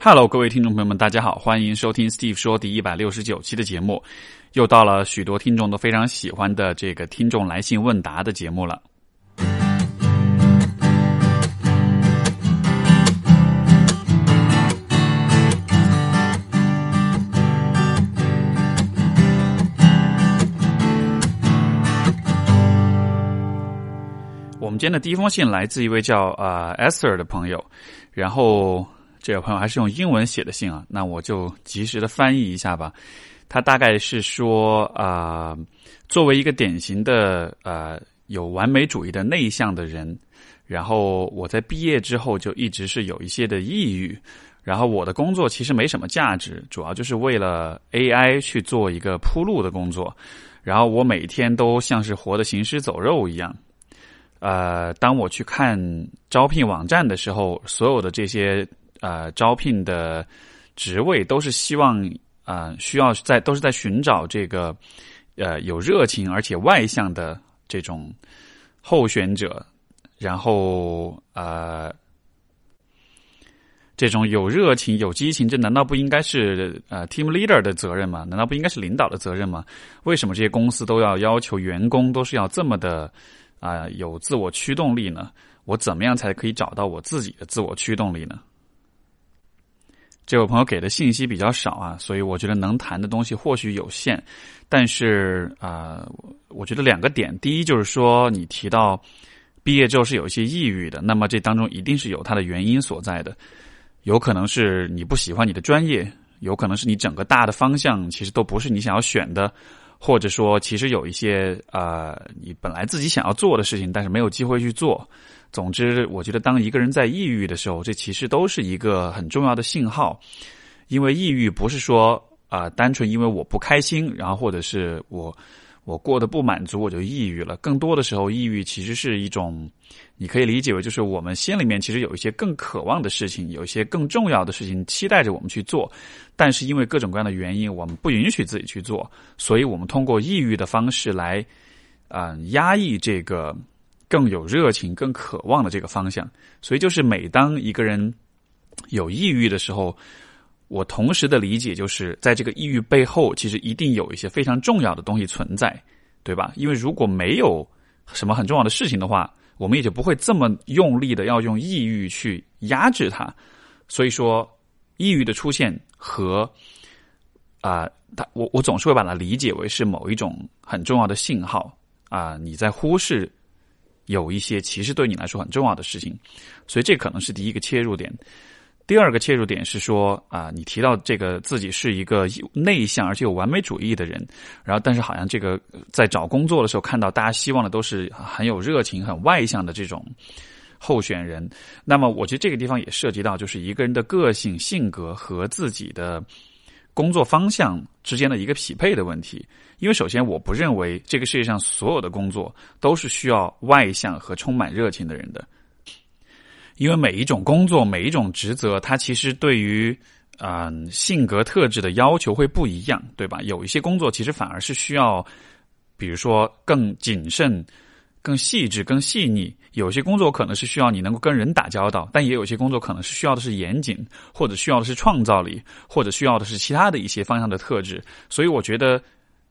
Hello，各位听众朋友们，大家好，欢迎收听 Steve 说第一百六十九期的节目。又到了许多听众都非常喜欢的这个听众来信问答的节目了。我们今天的第一封信来自一位叫啊 Esther 的朋友，然后这位朋友还是用英文写的信啊，那我就及时的翻译一下吧。他大概是说啊，作为一个典型的呃有完美主义的内向的人，然后我在毕业之后就一直是有一些的抑郁，然后我的工作其实没什么价值，主要就是为了 AI 去做一个铺路的工作，然后我每天都像是活的行尸走肉一样。呃，当我去看招聘网站的时候，所有的这些呃招聘的职位都是希望啊需要在都是在寻找这个呃有热情而且外向的这种候选者，然后呃这种有热情有激情，这难道不应该是呃 team leader 的责任吗？难道不应该是领导的责任吗？为什么这些公司都要要求员工都是要这么的？啊，有自我驱动力呢？我怎么样才可以找到我自己的自我驱动力呢？这位朋友给的信息比较少啊，所以我觉得能谈的东西或许有限。但是啊，我觉得两个点，第一就是说，你提到毕业之后是有一些抑郁的，那么这当中一定是有它的原因所在的。有可能是你不喜欢你的专业，有可能是你整个大的方向其实都不是你想要选的。或者说，其实有一些啊，你本来自己想要做的事情，但是没有机会去做。总之，我觉得当一个人在抑郁的时候，这其实都是一个很重要的信号。因为抑郁不是说啊，单纯因为我不开心，然后或者是我。我过得不满足，我就抑郁了。更多的时候，抑郁其实是一种，你可以理解为就是我们心里面其实有一些更渴望的事情，有一些更重要的事情期待着我们去做，但是因为各种各样的原因，我们不允许自己去做，所以我们通过抑郁的方式来，啊，压抑这个更有热情、更渴望的这个方向。所以，就是每当一个人有抑郁的时候。我同时的理解就是，在这个抑郁背后，其实一定有一些非常重要的东西存在，对吧？因为如果没有什么很重要的事情的话，我们也就不会这么用力的要用抑郁去压制它。所以说，抑郁的出现和啊，他我我总是会把它理解为是某一种很重要的信号啊，你在忽视有一些其实对你来说很重要的事情，所以这可能是第一个切入点。第二个切入点是说啊，你提到这个自己是一个内向而且有完美主义的人，然后但是好像这个在找工作的时候看到大家希望的都是很有热情、很外向的这种候选人。那么我觉得这个地方也涉及到就是一个人的个性、性格和自己的工作方向之间的一个匹配的问题。因为首先我不认为这个世界上所有的工作都是需要外向和充满热情的人的。因为每一种工作、每一种职责，它其实对于嗯性格特质的要求会不一样，对吧？有一些工作其实反而是需要，比如说更谨慎、更细致、更细腻；有些工作可能是需要你能够跟人打交道，但也有些工作可能是需要的是严谨，或者需要的是创造力，或者需要的是其他的一些方向的特质。所以，我觉得。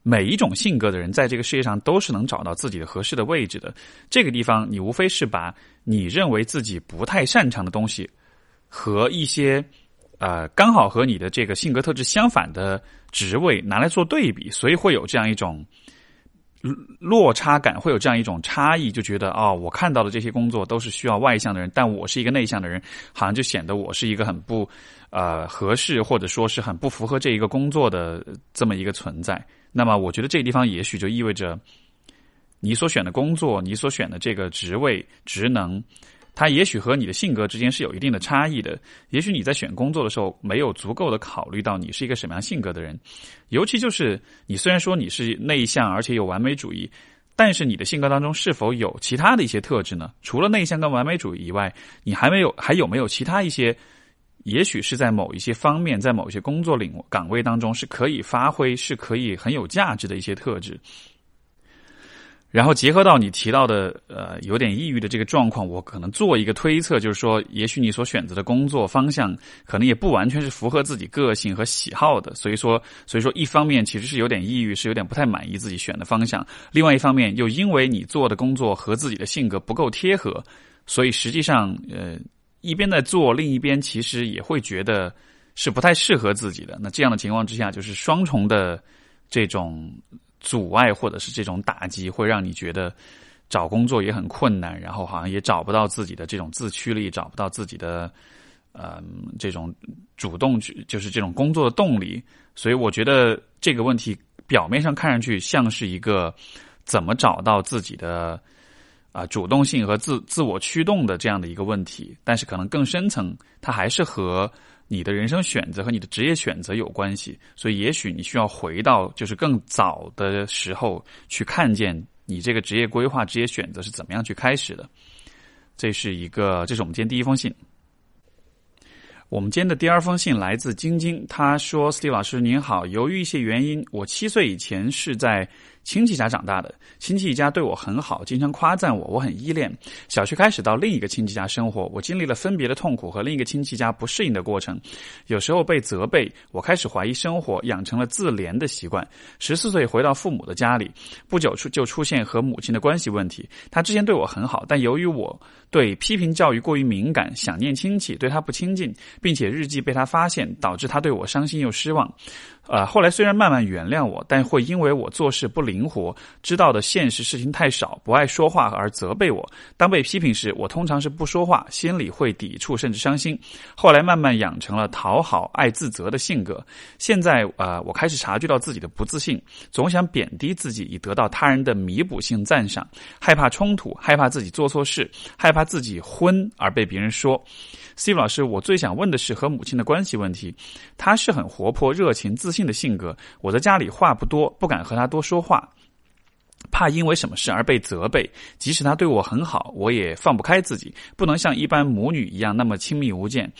每一种性格的人，在这个世界上都是能找到自己的合适的位置的。这个地方，你无非是把你认为自己不太擅长的东西，和一些呃刚好和你的这个性格特质相反的职位拿来做对比，所以会有这样一种落差感，会有这样一种差异，就觉得哦，我看到的这些工作都是需要外向的人，但我是一个内向的人，好像就显得我是一个很不呃合适，或者说是很不符合这一个工作的这么一个存在。那么，我觉得这个地方也许就意味着，你所选的工作，你所选的这个职位、职能，它也许和你的性格之间是有一定的差异的。也许你在选工作的时候，没有足够的考虑到你是一个什么样性格的人。尤其就是你虽然说你是内向，而且有完美主义，但是你的性格当中是否有其他的一些特质呢？除了内向跟完美主义以外，你还没有还有没有其他一些？也许是在某一些方面，在某一些工作领岗位当中是可以发挥、是可以很有价值的一些特质。然后结合到你提到的呃有点抑郁的这个状况，我可能做一个推测，就是说，也许你所选择的工作方向可能也不完全是符合自己个性和喜好的，所以说，所以说一方面其实是有点抑郁，是有点不太满意自己选的方向；另外一方面又因为你做的工作和自己的性格不够贴合，所以实际上呃一边在做，另一边其实也会觉得是不太适合自己的。那这样的情况之下，就是双重的这种。阻碍或者是这种打击，会让你觉得找工作也很困难，然后好像也找不到自己的这种自驱力，找不到自己的呃这种主动去，就是这种工作的动力。所以我觉得这个问题表面上看上去像是一个怎么找到自己的啊主动性和自自我驱动的这样的一个问题，但是可能更深层，它还是和。你的人生选择和你的职业选择有关系，所以也许你需要回到就是更早的时候去看见你这个职业规划、职业选择是怎么样去开始的。这是一个，这是我们今天第一封信。我们今天的第二封信来自晶晶，他说：“Steve 老师您好，由于一些原因，我七岁以前是在。”亲戚家长大的，亲戚一家对我很好，经常夸赞我，我很依恋。小学开始到另一个亲戚家生活，我经历了分别的痛苦和另一个亲戚家不适应的过程，有时候被责备，我开始怀疑生活，养成了自怜的习惯。十四岁回到父母的家里，不久出就出现和母亲的关系问题。他之前对我很好，但由于我对批评教育过于敏感，想念亲戚，对他不亲近，并且日记被他发现，导致他对我伤心又失望。呃，后来虽然慢慢原谅我，但会因为我做事不灵活，知道的现实事情太少，不爱说话而责备我。当被批评时，我通常是不说话，心里会抵触甚至伤心。后来慢慢养成了讨好、爱自责的性格。现在，呃，我开始察觉到自己的不自信，总想贬低自己以得到他人的弥补性赞赏，害怕冲突，害怕自己做错事，害怕自己昏而被别人说。Steve 老师，我最想问的是和母亲的关系问题。她是很活泼、热情、自信的性格。我在家里话不多，不敢和她多说话，怕因为什么事而被责备。即使她对我很好，我也放不开自己，不能像一般母女一样那么亲密无间。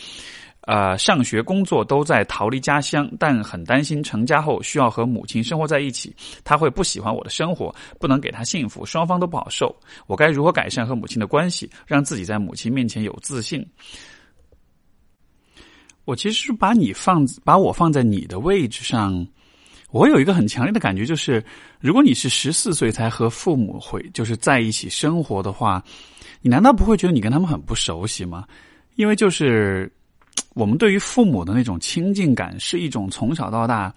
呃，上学、工作都在逃离家乡，但很担心成家后需要和母亲生活在一起，他会不喜欢我的生活，不能给他幸福，双方都不好受。我该如何改善和母亲的关系，让自己在母亲面前有自信？我其实是把你放，把我放在你的位置上，我有一个很强烈的感觉，就是如果你是十四岁才和父母会就是在一起生活的话，你难道不会觉得你跟他们很不熟悉吗？因为就是我们对于父母的那种亲近感，是一种从小到大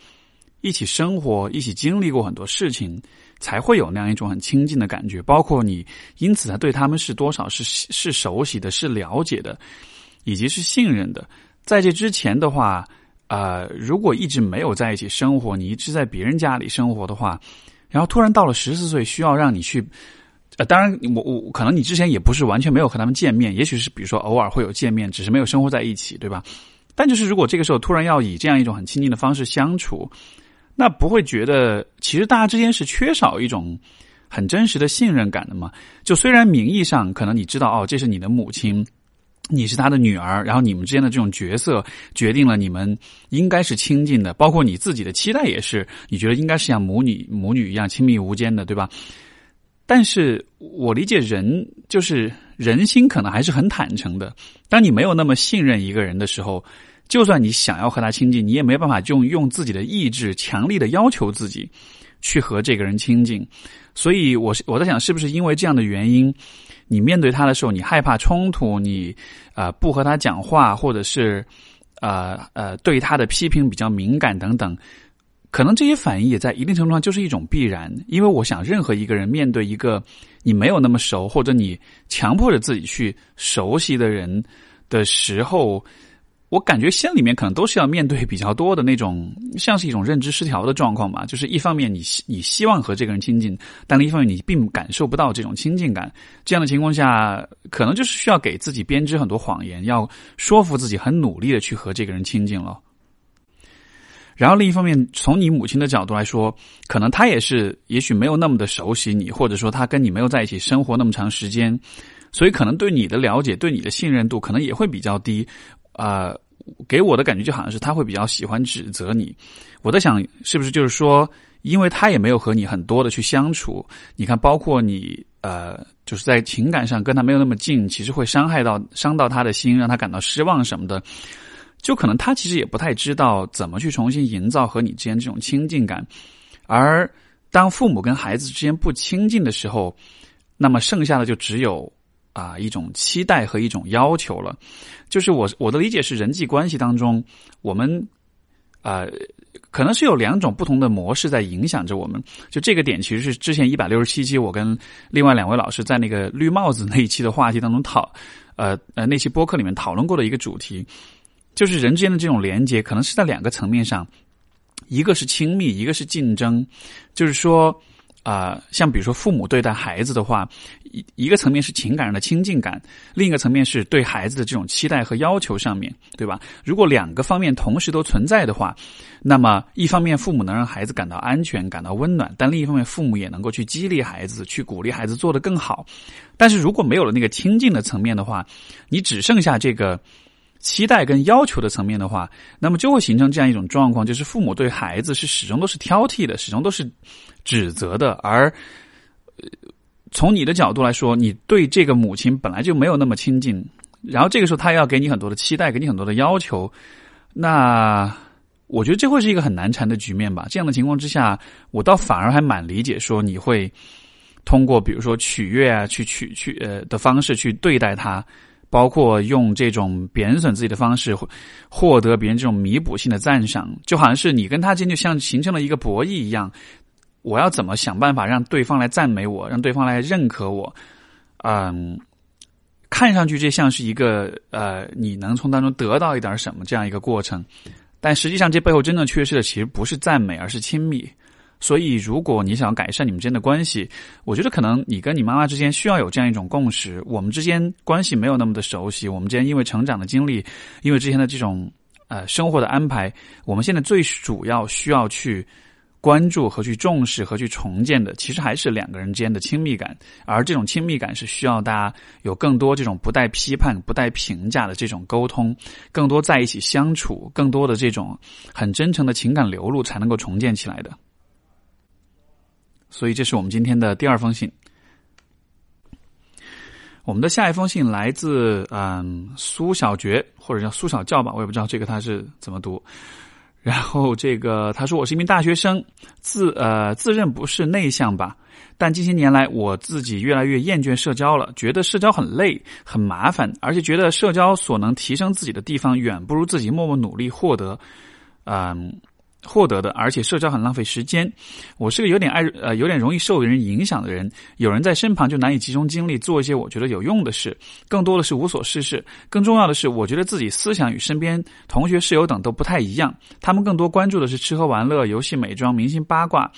一起生活、一起经历过很多事情，才会有那样一种很亲近的感觉。包括你因此才对他们是多少是是熟悉的、是了解的，以及是信任的。在这之前的话，呃，如果一直没有在一起生活，你一直在别人家里生活的话，然后突然到了十四岁，需要让你去，呃，当然，我我可能你之前也不是完全没有和他们见面，也许是比如说偶尔会有见面，只是没有生活在一起，对吧？但就是如果这个时候突然要以这样一种很亲近的方式相处，那不会觉得其实大家之间是缺少一种很真实的信任感的吗？就虽然名义上可能你知道哦，这是你的母亲。你是他的女儿，然后你们之间的这种角色决定了你们应该是亲近的，包括你自己的期待也是，你觉得应该是像母女母女一样亲密无间的，对吧？但是我理解人就是人心可能还是很坦诚的。当你没有那么信任一个人的时候，就算你想要和他亲近，你也没办法用用自己的意志强力的要求自己去和这个人亲近。所以，我我在想，是不是因为这样的原因？你面对他的时候，你害怕冲突，你啊不和他讲话，或者是啊呃对他的批评比较敏感等等，可能这些反应也在一定程度上就是一种必然。因为我想，任何一个人面对一个你没有那么熟，或者你强迫着自己去熟悉的人的时候。我感觉心里面可能都是要面对比较多的那种，像是一种认知失调的状况吧。就是一方面你你希望和这个人亲近，但另一方面你并感受不到这种亲近感。这样的情况下，可能就是需要给自己编织很多谎言，要说服自己很努力的去和这个人亲近了。然后另一方面，从你母亲的角度来说，可能她也是，也许没有那么的熟悉你，或者说她跟你没有在一起生活那么长时间，所以可能对你的了解、对你的信任度可能也会比较低。啊，给我的感觉就好像是他会比较喜欢指责你。我在想，是不是就是说，因为他也没有和你很多的去相处，你看，包括你呃，就是在情感上跟他没有那么近，其实会伤害到伤到他的心，让他感到失望什么的。就可能他其实也不太知道怎么去重新营造和你之间这种亲近感。而当父母跟孩子之间不亲近的时候，那么剩下的就只有。啊，一种期待和一种要求了，就是我我的理解是，人际关系当中，我们啊，可能是有两种不同的模式在影响着我们。就这个点，其实是之前一百六十七期我跟另外两位老师在那个绿帽子那一期的话题当中讨，呃呃那期播客里面讨论过的一个主题，就是人之间的这种连接，可能是在两个层面上，一个是亲密，一个是竞争，就是说。啊，像比如说父母对待孩子的话，一一个层面是情感上的亲近感，另一个层面是对孩子的这种期待和要求上面对吧？如果两个方面同时都存在的话，那么一方面父母能让孩子感到安全、感到温暖，但另一方面父母也能够去激励孩子、去鼓励孩子做得更好。但是如果没有了那个亲近的层面的话，你只剩下这个。期待跟要求的层面的话，那么就会形成这样一种状况，就是父母对孩子是始终都是挑剔的，始终都是指责的。而从你的角度来说，你对这个母亲本来就没有那么亲近，然后这个时候他要给你很多的期待，给你很多的要求，那我觉得这会是一个很难缠的局面吧。这样的情况之下，我倒反而还蛮理解说你会通过比如说取悦啊，去取去呃的方式去对待他。包括用这种贬损自己的方式获得别人这种弥补性的赞赏，就好像是你跟他之间就像形成了一个博弈一样。我要怎么想办法让对方来赞美我，让对方来认可我？嗯，看上去这像是一个呃，你能从当中得到一点什么这样一个过程，但实际上这背后真正缺失的其实不是赞美，而是亲密。所以，如果你想要改善你们之间的关系，我觉得可能你跟你妈妈之间需要有这样一种共识：我们之间关系没有那么的熟悉，我们之间因为成长的经历，因为之前的这种呃生活的安排，我们现在最主要需要去关注和去重视和去重建的，其实还是两个人之间的亲密感。而这种亲密感是需要大家有更多这种不带批判、不带评价的这种沟通，更多在一起相处，更多的这种很真诚的情感流露，才能够重建起来的。所以，这是我们今天的第二封信。我们的下一封信来自嗯苏小觉，或者叫苏小教吧，我也不知道这个他是怎么读。然后这个他说：“我是一名大学生，自呃自认不是内向吧，但近些年来我自己越来越厌倦社交了，觉得社交很累、很麻烦，而且觉得社交所能提升自己的地方，远不如自己默默努力获得。”嗯。获得的，而且社交很浪费时间。我是个有点爱呃有点容易受人影响的人，有人在身旁就难以集中精力做一些我觉得有用的事，更多的是无所事事。更重要的是，我觉得自己思想与身边同学、室友等都不太一样，他们更多关注的是吃喝玩乐、游戏、美妆、明星八卦。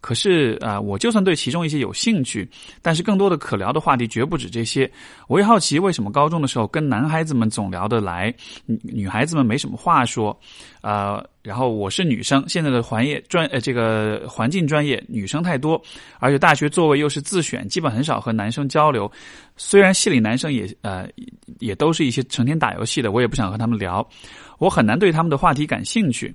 可是啊，我就算对其中一些有兴趣，但是更多的可聊的话题绝不止这些。我也好奇，为什么高中的时候跟男孩子们总聊得来，女女孩子们没什么话说？啊，然后我是女生，现在的环业专呃这个环境专业女生太多，而且大学座位又是自选，基本很少和男生交流。虽然系里男生也呃也都是一些成天打游戏的，我也不想和他们聊，我很难对他们的话题感兴趣。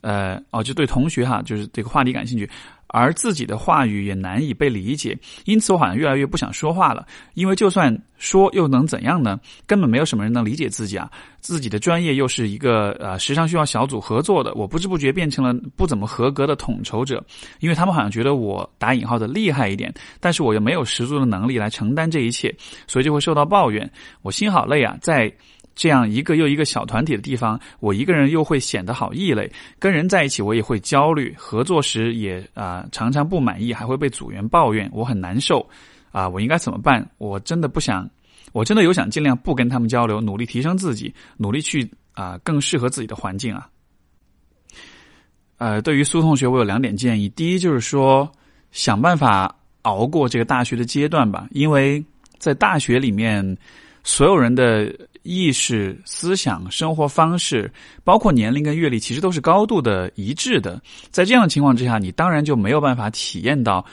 呃，哦，就对同学哈，就是这个话题感兴趣。而自己的话语也难以被理解，因此我好像越来越不想说话了。因为就算说又能怎样呢？根本没有什么人能理解自己啊！自己的专业又是一个呃时常需要小组合作的，我不知不觉变成了不怎么合格的统筹者。因为他们好像觉得我打引号的厉害一点，但是我又没有十足的能力来承担这一切，所以就会受到抱怨。我心好累啊，在。这样一个又一个小团体的地方，我一个人又会显得好异类。跟人在一起，我也会焦虑；合作时也啊常常不满意，还会被组员抱怨，我很难受。啊，我应该怎么办？我真的不想，我真的有想尽量不跟他们交流，努力提升自己，努力去啊更适合自己的环境啊。呃，对于苏同学，我有两点建议。第一就是说，想办法熬过这个大学的阶段吧，因为在大学里面，所有人的。意识、思想、生活方式，包括年龄跟阅历，其实都是高度的一致的。在这样的情况之下，你当然就没有办法体验到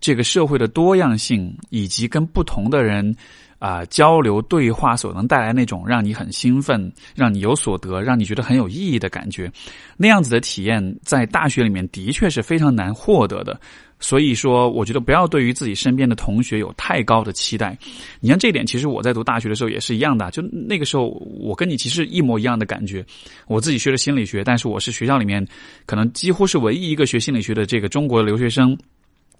这个社会的多样性，以及跟不同的人啊交流对话所能带来那种让你很兴奋、让你有所得、让你觉得很有意义的感觉，那样子的体验在大学里面的确是非常难获得的。所以说，我觉得不要对于自己身边的同学有太高的期待。你像这一点，其实我在读大学的时候也是一样的。就那个时候，我跟你其实一模一样的感觉。我自己学的心理学，但是我是学校里面可能几乎是唯一一个学心理学的这个中国留学生。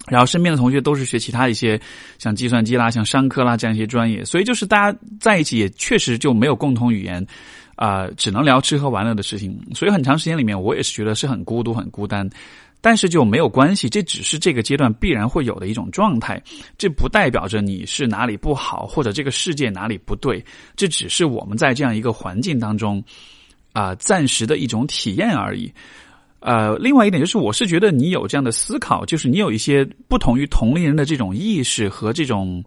然后身边的同学都是学其他一些像计算机啦、像商科啦这样一些专业，所以就是大家在一起也确实就没有共同语言，啊，只能聊吃喝玩乐的事情。所以很长时间里面，我也是觉得是很孤独、很孤单。但是就没有关系，这只是这个阶段必然会有的一种状态，这不代表着你是哪里不好或者这个世界哪里不对，这只是我们在这样一个环境当中啊暂时的一种体验而已。呃，另外一点就是，我是觉得你有这样的思考，就是你有一些不同于同龄人的这种意识和这种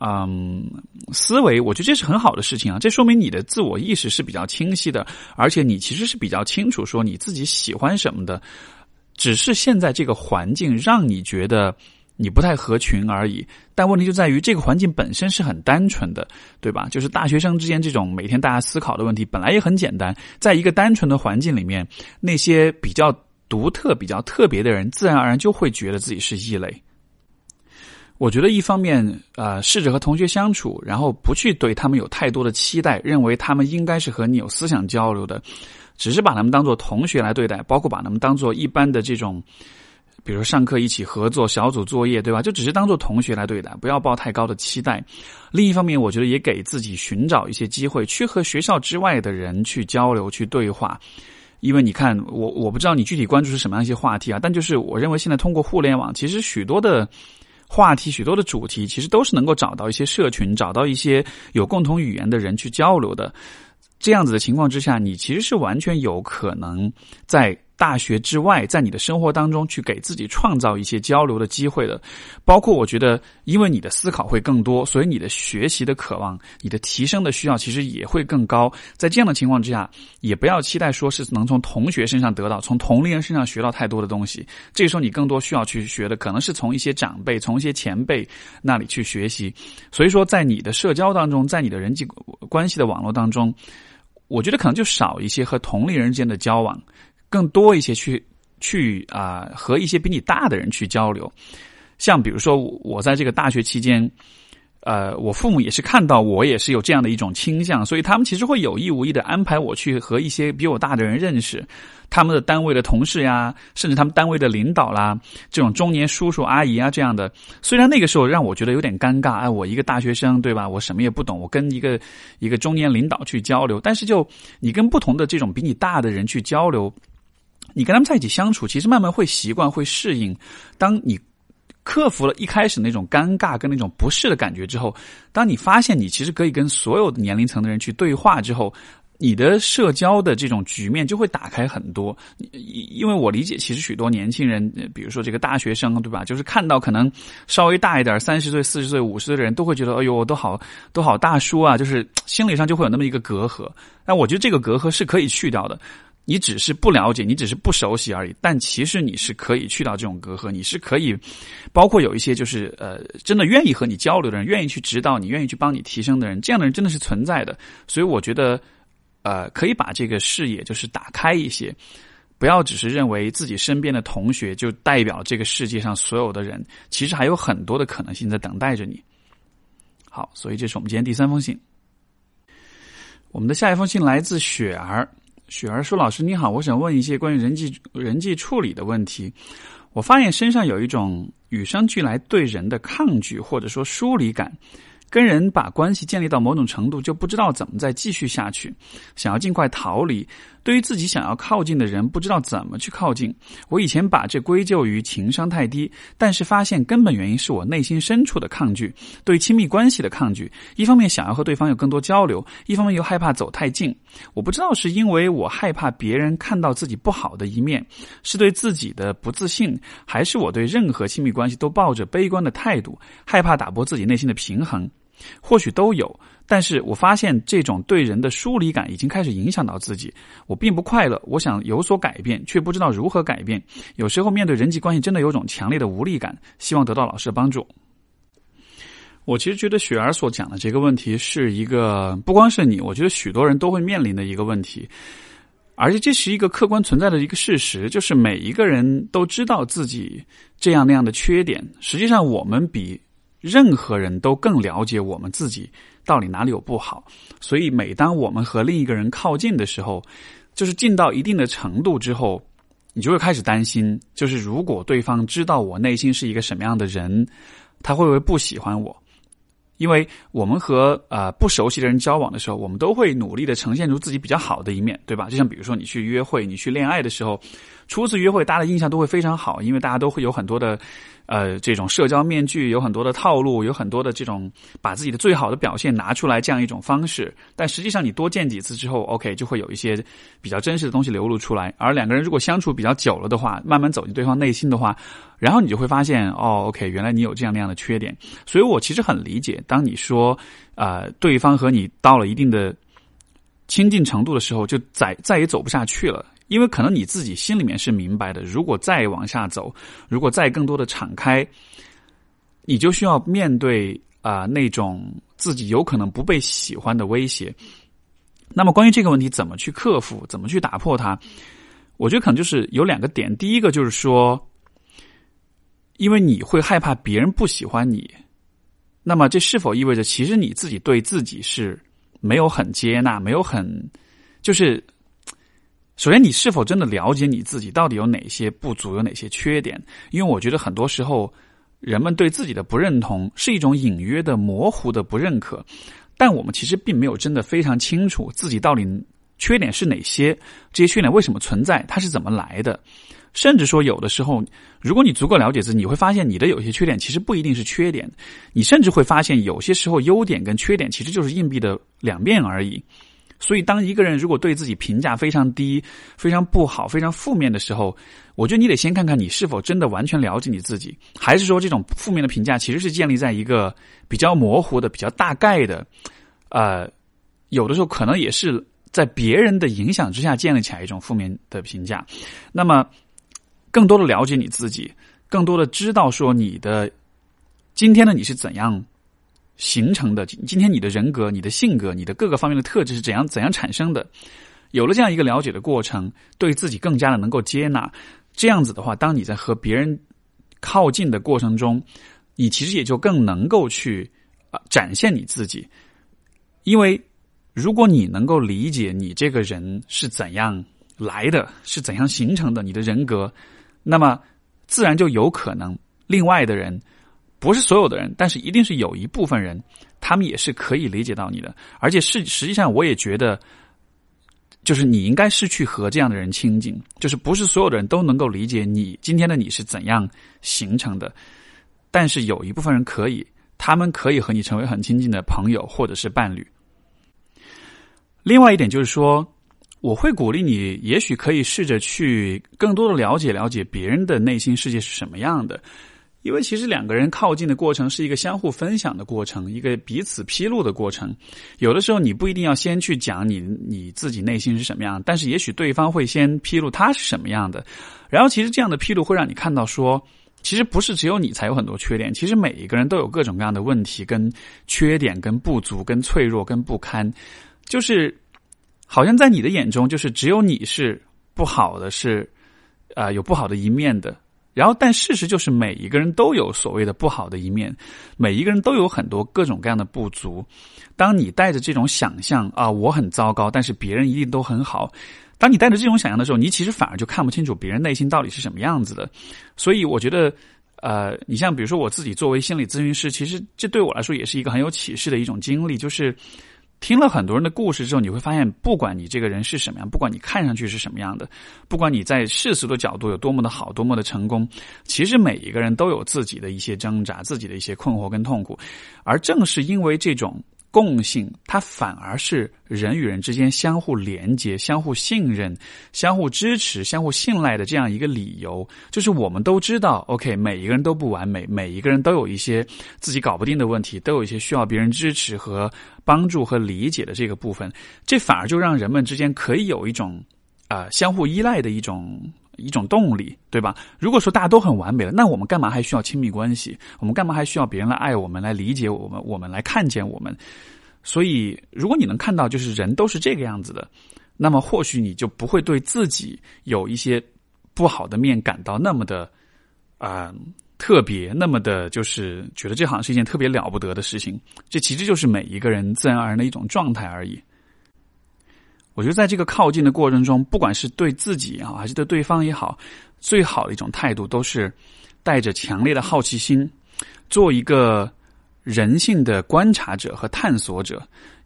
嗯思维，我觉得这是很好的事情啊，这说明你的自我意识是比较清晰的，而且你其实是比较清楚说你自己喜欢什么的。只是现在这个环境让你觉得你不太合群而已，但问题就在于这个环境本身是很单纯的，对吧？就是大学生之间这种每天大家思考的问题本来也很简单，在一个单纯的环境里面，那些比较独特、比较特别的人，自然而然就会觉得自己是异类。我觉得一方面，呃，试着和同学相处，然后不去对他们有太多的期待，认为他们应该是和你有思想交流的。只是把他们当做同学来对待，包括把他们当做一般的这种，比如上课一起合作、小组作业，对吧？就只是当做同学来对待，不要抱太高的期待。另一方面，我觉得也给自己寻找一些机会，去和学校之外的人去交流、去对话。因为你看，我我不知道你具体关注是什么样一些话题啊，但就是我认为现在通过互联网，其实许多的话题、许多的主题，其实都是能够找到一些社群、找到一些有共同语言的人去交流的。这样子的情况之下，你其实是完全有可能在。大学之外，在你的生活当中去给自己创造一些交流的机会的，包括我觉得，因为你的思考会更多，所以你的学习的渴望、你的提升的需要其实也会更高。在这样的情况之下，也不要期待说是能从同学身上得到、从同龄人身上学到太多的东西。这个时候，你更多需要去学的，可能是从一些长辈、从一些前辈那里去学习。所以说，在你的社交当中，在你的人际关系的网络当中，我觉得可能就少一些和同龄人之间的交往。更多一些去去啊，和一些比你大的人去交流，像比如说我在这个大学期间，呃，我父母也是看到我也是有这样的一种倾向，所以他们其实会有意无意的安排我去和一些比我大的人认识，他们的单位的同事呀，甚至他们单位的领导啦，这种中年叔叔阿姨啊这样的。虽然那个时候让我觉得有点尴尬，哎，我一个大学生对吧？我什么也不懂，我跟一个一个中年领导去交流，但是就你跟不同的这种比你大的人去交流。你跟他们在一起相处，其实慢慢会习惯、会适应。当你克服了一开始那种尴尬跟那种不适的感觉之后，当你发现你其实可以跟所有年龄层的人去对话之后，你的社交的这种局面就会打开很多。因为我理解，其实许多年轻人，比如说这个大学生，对吧？就是看到可能稍微大一点，三十岁、四十岁、五十岁的人，都会觉得，哎呦，都好，都好大叔啊！就是心理上就会有那么一个隔阂。那我觉得这个隔阂是可以去掉的。你只是不了解，你只是不熟悉而已。但其实你是可以去到这种隔阂，你是可以，包括有一些就是呃，真的愿意和你交流的人，愿意去指导你，愿意去帮你提升的人，这样的人真的是存在的。所以我觉得，呃，可以把这个视野就是打开一些，不要只是认为自己身边的同学就代表这个世界上所有的人，其实还有很多的可能性在等待着你。好，所以这是我们今天第三封信。我们的下一封信来自雪儿。雪儿说：“老师你好，我想问一些关于人际人际处理的问题。我发现身上有一种与生俱来对人的抗拒，或者说疏离感。”跟人把关系建立到某种程度，就不知道怎么再继续下去，想要尽快逃离。对于自己想要靠近的人，不知道怎么去靠近。我以前把这归咎于情商太低，但是发现根本原因是我内心深处的抗拒，对亲密关系的抗拒。一方面想要和对方有更多交流，一方面又害怕走太近。我不知道是因为我害怕别人看到自己不好的一面，是对自己的不自信，还是我对任何亲密关系都抱着悲观的态度，害怕打破自己内心的平衡。或许都有，但是我发现这种对人的疏离感已经开始影响到自己。我并不快乐，我想有所改变，却不知道如何改变。有时候面对人际关系，真的有种强烈的无力感。希望得到老师的帮助。我其实觉得雪儿所讲的这个问题是一个不光是你，我觉得许多人都会面临的一个问题，而且这是一个客观存在的一个事实，就是每一个人都知道自己这样那样的缺点。实际上，我们比任何人都更了解我们自己到底哪里有不好。所以，每当我们和另一个人靠近的时候，就是近到一定的程度之后，你就会开始担心，就是如果对方知道我内心是一个什么样的人，他会不会不喜欢我？因为我们和呃不熟悉的人交往的时候，我们都会努力的呈现出自己比较好的一面，对吧？就像比如说你去约会、你去恋爱的时候，初次约会，大家的印象都会非常好，因为大家都会有很多的。呃，这种社交面具有很多的套路，有很多的这种把自己的最好的表现拿出来这样一种方式。但实际上，你多见几次之后，OK，就会有一些比较真实的东西流露出来。而两个人如果相处比较久了的话，慢慢走进对方内心的话，然后你就会发现，哦，OK，原来你有这样那样的缺点。所以我其实很理解，当你说，呃，对方和你到了一定的亲近程度的时候，就再再也走不下去了。因为可能你自己心里面是明白的，如果再往下走，如果再更多的敞开，你就需要面对啊那种自己有可能不被喜欢的威胁。那么关于这个问题怎么去克服，怎么去打破它，我觉得可能就是有两个点。第一个就是说，因为你会害怕别人不喜欢你，那么这是否意味着其实你自己对自己是没有很接纳，没有很就是。首先，你是否真的了解你自己到底有哪些不足，有哪些缺点？因为我觉得很多时候，人们对自己的不认同是一种隐约的、模糊的不认可，但我们其实并没有真的非常清楚自己到底缺点是哪些，这些缺点为什么存在，它是怎么来的。甚至说，有的时候，如果你足够了解自己，你会发现你的有些缺点其实不一定是缺点，你甚至会发现有些时候优点跟缺点其实就是硬币的两面而已。所以，当一个人如果对自己评价非常低、非常不好、非常负面的时候，我觉得你得先看看你是否真的完全了解你自己，还是说这种负面的评价其实是建立在一个比较模糊的、比较大概的，呃，有的时候可能也是在别人的影响之下建立起来一种负面的评价。那么，更多的了解你自己，更多的知道说你的今天的你是怎样。形成的今天你的人格、你的性格、你的各个方面的特质是怎样怎样产生的？有了这样一个了解的过程，对自己更加的能够接纳。这样子的话，当你在和别人靠近的过程中，你其实也就更能够去啊展现你自己。因为如果你能够理解你这个人是怎样来的，是怎样形成的，你的人格，那么自然就有可能另外的人。不是所有的人，但是一定是有一部分人，他们也是可以理解到你的。而且是实际上，我也觉得，就是你应该是去和这样的人亲近。就是不是所有的人都能够理解你今天的你是怎样形成的，但是有一部分人可以，他们可以和你成为很亲近的朋友或者是伴侣。另外一点就是说，我会鼓励你，也许可以试着去更多的了解了解别人的内心世界是什么样的。因为其实两个人靠近的过程是一个相互分享的过程，一个彼此披露的过程。有的时候你不一定要先去讲你你自己内心是什么样，但是也许对方会先披露他是什么样的。然后其实这样的披露会让你看到说，其实不是只有你才有很多缺点，其实每一个人都有各种各样的问题、跟缺点、跟不足、跟脆弱、跟不堪。就是好像在你的眼中，就是只有你是不好的，是啊有不好的一面的。然后，但事实就是，每一个人都有所谓的不好的一面，每一个人都有很多各种各样的不足。当你带着这种想象啊，我很糟糕，但是别人一定都很好。当你带着这种想象的时候，你其实反而就看不清楚别人内心到底是什么样子的。所以，我觉得，呃，你像比如说我自己作为心理咨询师，其实这对我来说也是一个很有启示的一种经历，就是。听了很多人的故事之后，你会发现，不管你这个人是什么样，不管你看上去是什么样的，不管你在世俗的角度有多么的好，多么的成功，其实每一个人都有自己的一些挣扎，自己的一些困惑跟痛苦，而正是因为这种。共性，它反而是人与人之间相互连接、相互信任、相互支持、相互信赖的这样一个理由。就是我们都知道，OK，每一个人都不完美，每一个人都有一些自己搞不定的问题，都有一些需要别人支持和帮助和理解的这个部分。这反而就让人们之间可以有一种啊相互依赖的一种一种动力，对吧？如果说大家都很完美了，那我们干嘛还需要亲密关系？我们干嘛还需要别人来爱我们、来理解我们、我们来看见我们？所以，如果你能看到，就是人都是这个样子的，那么或许你就不会对自己有一些不好的面感到那么的啊特别，那么的就是觉得这好像是一件特别了不得的事情。这其实就是每一个人自然而然的一种状态而已。我觉得在这个靠近的过程中，不管是对自己也好，还是对对方也好，最好的一种态度都是带着强烈的好奇心，做一个。人性的观察者和探索者，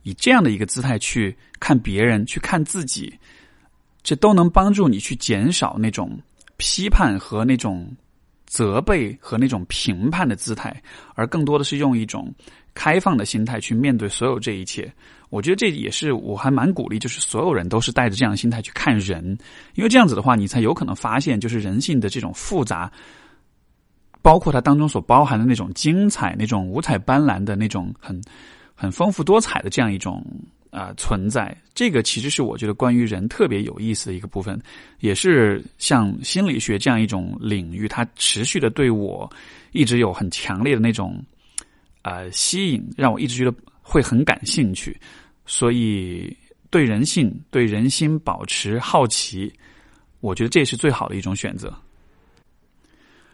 以这样的一个姿态去看别人，去看自己，这都能帮助你去减少那种批判和那种责备和那种评判的姿态，而更多的是用一种开放的心态去面对所有这一切。我觉得这也是我还蛮鼓励，就是所有人都是带着这样的心态去看人，因为这样子的话，你才有可能发现，就是人性的这种复杂。包括它当中所包含的那种精彩、那种五彩斑斓的那种很很丰富多彩的这样一种啊存在，这个其实是我觉得关于人特别有意思的一个部分，也是像心理学这样一种领域，它持续的对我一直有很强烈的那种啊吸引，让我一直觉得会很感兴趣。所以对人性、对人心保持好奇，我觉得这是最好的一种选择。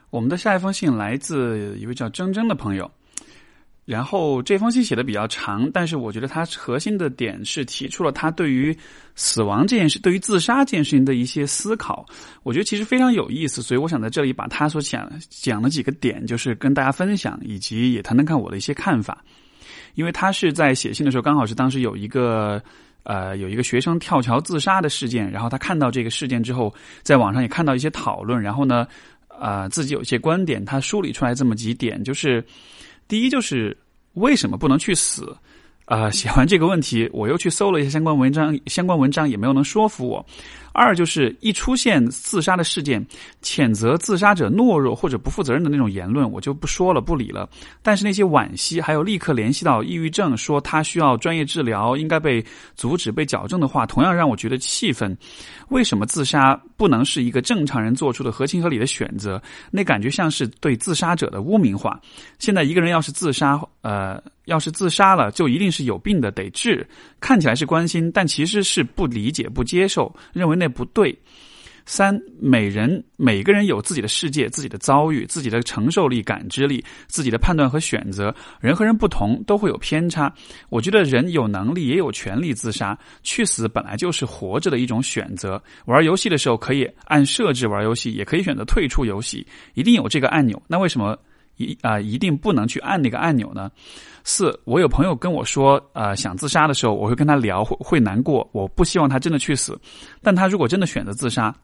我们的下一封信来自一位叫铮铮的朋友，然后这封信写的比较长，但是我觉得他核心的点是提出了他对于死亡这件事、对于自杀这件事情的一些思考，我觉得其实非常有意思，所以我想在这里把他所讲讲的几个点，就是跟大家分享，以及也谈谈看我的一些看法。因为他是在写信的时候，刚好是当时有一个呃有一个学生跳桥自杀的事件，然后他看到这个事件之后，在网上也看到一些讨论，然后呢。啊，自己有一些观点，他梳理出来这么几点，就是第一，就是为什么不能去死？啊，写完这个问题，我又去搜了一下相关文章，相关文章也没有能说服我。二就是一出现自杀的事件，谴责自杀者懦弱或者不负责任的那种言论，我就不说了，不理了。但是那些惋惜，还有立刻联系到抑郁症，说他需要专业治疗，应该被阻止、被矫正的话，同样让我觉得气愤。为什么自杀不能是一个正常人做出的合情合理的选择？那感觉像是对自杀者的污名化。现在一个人要是自杀，呃，要是自杀了，就一定是有病的，得治。看起来是关心，但其实是不理解、不接受，认为那。不对。三，每人每个人有自己的世界、自己的遭遇、自己的承受力、感知力、自己的判断和选择。人和人不同，都会有偏差。我觉得人有能力也有权利自杀，去死本来就是活着的一种选择。玩游戏的时候可以按设置玩游戏，也可以选择退出游戏，一定有这个按钮。那为什么一啊一定不能去按那个按钮呢？四，我有朋友跟我说，呃，想自杀的时候，我会跟他聊，会会难过。我不希望他真的去死，但他如果真的选择自杀，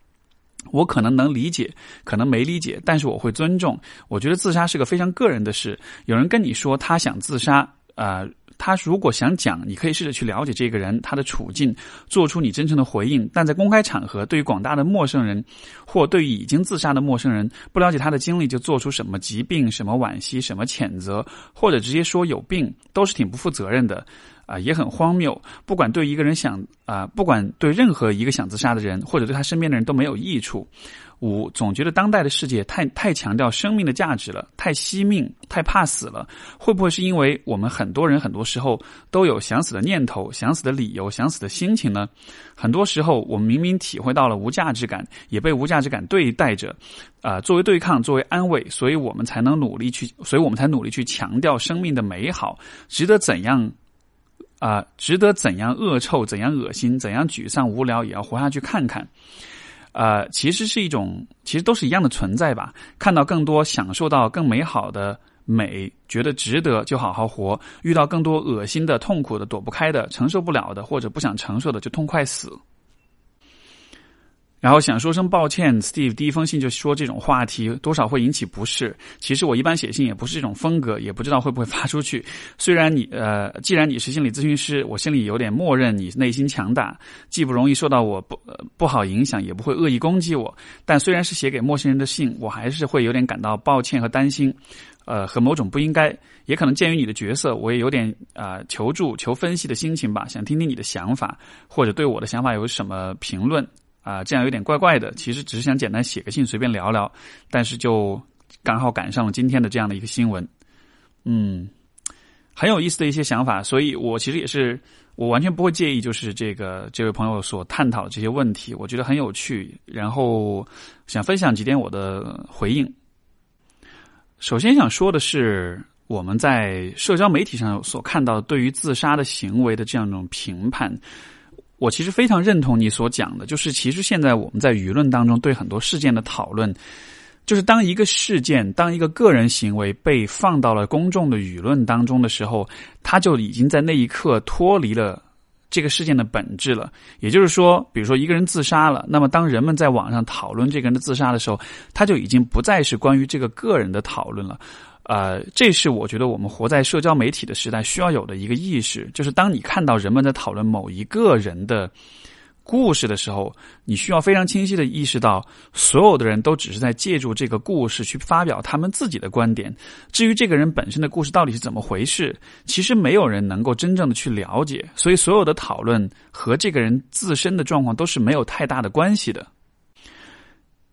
我可能能理解，可能没理解，但是我会尊重。我觉得自杀是个非常个人的事。有人跟你说他想自杀，啊。他如果想讲，你可以试着去了解这个人他的处境，做出你真诚的回应。但在公开场合，对于广大的陌生人，或对于已经自杀的陌生人，不了解他的经历就做出什么疾病、什么惋惜、什么谴责，或者直接说有病，都是挺不负责任的，啊，也很荒谬。不管对一个人想啊，不管对任何一个想自杀的人，或者对他身边的人都没有益处。五总觉得当代的世界太太强调生命的价值了，太惜命，太怕死了。会不会是因为我们很多人很多时候都有想死的念头、想死的理由、想死的心情呢？很多时候我们明明体会到了无价值感，也被无价值感对待着，啊，作为对抗，作为安慰，所以我们才能努力去，所以我们才努力去强调生命的美好，值得怎样啊？值得怎样恶臭？怎样恶心？怎样沮丧无聊？也要活下去看看。呃，其实是一种，其实都是一样的存在吧。看到更多，享受到更美好的美，觉得值得，就好好活；遇到更多恶心的、痛苦的、躲不开的、承受不了的，或者不想承受的，就痛快死。然后想说声抱歉，Steve 第一封信就说这种话题多少会引起不适。其实我一般写信也不是这种风格，也不知道会不会发出去。虽然你呃，既然你是心理咨询师，我心里有点默认你内心强大，既不容易受到我不呃不好影响，也不会恶意攻击我。但虽然是写给陌生人的信，我还是会有点感到抱歉和担心，呃，和某种不应该。也可能鉴于你的角色，我也有点啊求助、求分析的心情吧，想听听你的想法，或者对我的想法有什么评论。啊，这样有点怪怪的。其实只是想简单写个信，随便聊聊，但是就刚好赶上了今天的这样的一个新闻，嗯，很有意思的一些想法。所以我其实也是，我完全不会介意，就是这个这位朋友所探讨的这些问题，我觉得很有趣。然后想分享几点我的回应。首先想说的是，我们在社交媒体上所看到对于自杀的行为的这样一种评判。我其实非常认同你所讲的，就是其实现在我们在舆论当中对很多事件的讨论，就是当一个事件、当一个个人行为被放到了公众的舆论当中的时候，他就已经在那一刻脱离了这个事件的本质了。也就是说，比如说一个人自杀了，那么当人们在网上讨论这个人的自杀的时候，他就已经不再是关于这个个人的讨论了。呃，这是我觉得我们活在社交媒体的时代需要有的一个意识，就是当你看到人们在讨论某一个人的故事的时候，你需要非常清晰的意识到，所有的人都只是在借助这个故事去发表他们自己的观点。至于这个人本身的故事到底是怎么回事，其实没有人能够真正的去了解。所以，所有的讨论和这个人自身的状况都是没有太大的关系的。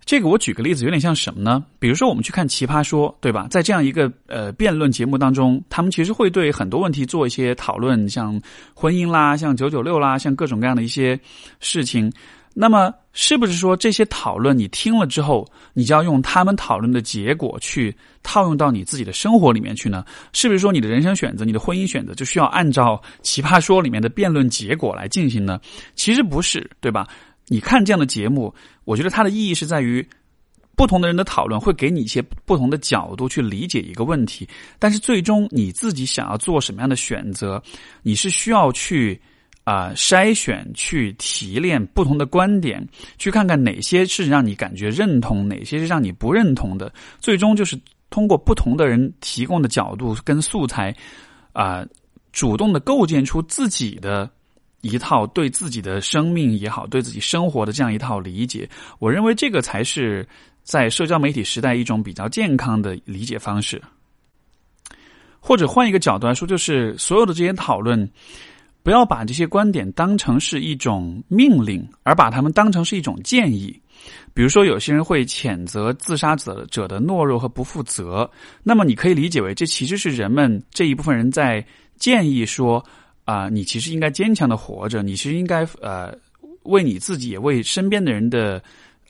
这个我举个例子，有点像什么呢？比如说我们去看《奇葩说》，对吧？在这样一个呃辩论节目当中，他们其实会对很多问题做一些讨论，像婚姻啦，像九九六啦，像各种各样的一些事情。那么，是不是说这些讨论你听了之后，你就要用他们讨论的结果去套用到你自己的生活里面去呢？是不是说你的人生选择、你的婚姻选择就需要按照《奇葩说》里面的辩论结果来进行呢？其实不是，对吧？你看这样的节目，我觉得它的意义是在于，不同的人的讨论会给你一些不同的角度去理解一个问题，但是最终你自己想要做什么样的选择，你是需要去啊筛选、去提炼不同的观点，去看看哪些是让你感觉认同，哪些是让你不认同的，最终就是通过不同的人提供的角度跟素材，啊，主动的构建出自己的。一套对自己的生命也好，对自己生活的这样一套理解，我认为这个才是在社交媒体时代一种比较健康的理解方式。或者换一个角度来说，就是所有的这些讨论，不要把这些观点当成是一种命令，而把他们当成是一种建议。比如说，有些人会谴责自杀者者的懦弱和不负责，那么你可以理解为，这其实是人们这一部分人在建议说。啊，你其实应该坚强的活着，你其实应该呃，为你自己也为身边的人的